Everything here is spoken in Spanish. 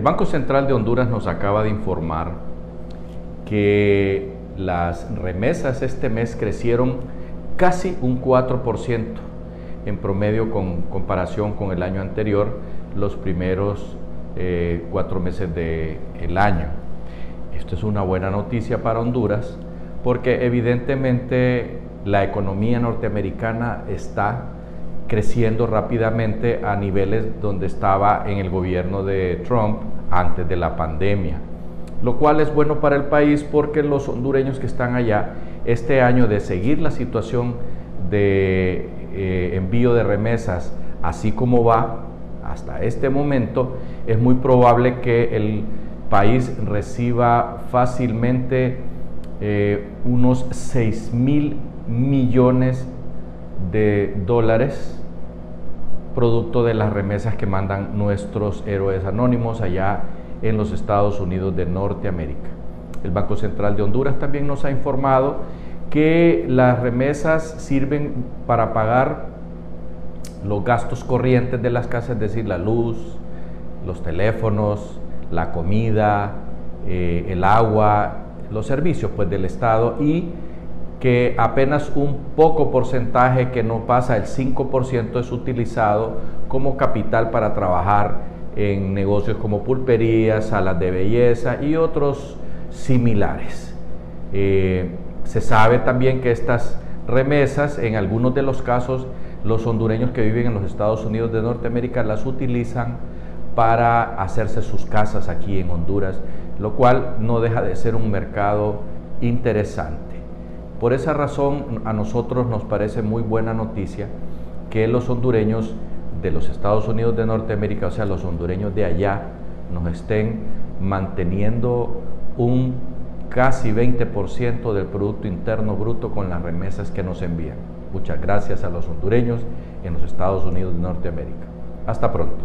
Banco Central de Honduras nos acaba de informar que las remesas este mes crecieron casi un 4% en promedio con comparación con el año anterior, los primeros eh, cuatro meses del año. Esto es una buena noticia para Honduras porque evidentemente la economía norteamericana está creciendo rápidamente a niveles donde estaba en el gobierno de Trump antes de la pandemia, lo cual es bueno para el país porque los hondureños que están allá este año de seguir la situación de eh, envío de remesas así como va hasta este momento, es muy probable que el país reciba fácilmente eh, unos 6 mil millones de dólares producto de las remesas que mandan nuestros héroes anónimos allá en los Estados Unidos de Norteamérica. El Banco Central de Honduras también nos ha informado que las remesas sirven para pagar los gastos corrientes de las casas, es decir, la luz, los teléfonos, la comida, eh, el agua, los servicios pues, del Estado y que apenas un poco porcentaje que no pasa el 5% es utilizado como capital para trabajar en negocios como pulperías, salas de belleza y otros similares. Eh, se sabe también que estas remesas, en algunos de los casos, los hondureños que viven en los Estados Unidos de Norteamérica las utilizan para hacerse sus casas aquí en Honduras, lo cual no deja de ser un mercado interesante. Por esa razón a nosotros nos parece muy buena noticia que los hondureños de los Estados Unidos de Norteamérica, o sea, los hondureños de allá, nos estén manteniendo un casi 20% del Producto Interno Bruto con las remesas que nos envían. Muchas gracias a los hondureños en los Estados Unidos de Norteamérica. Hasta pronto.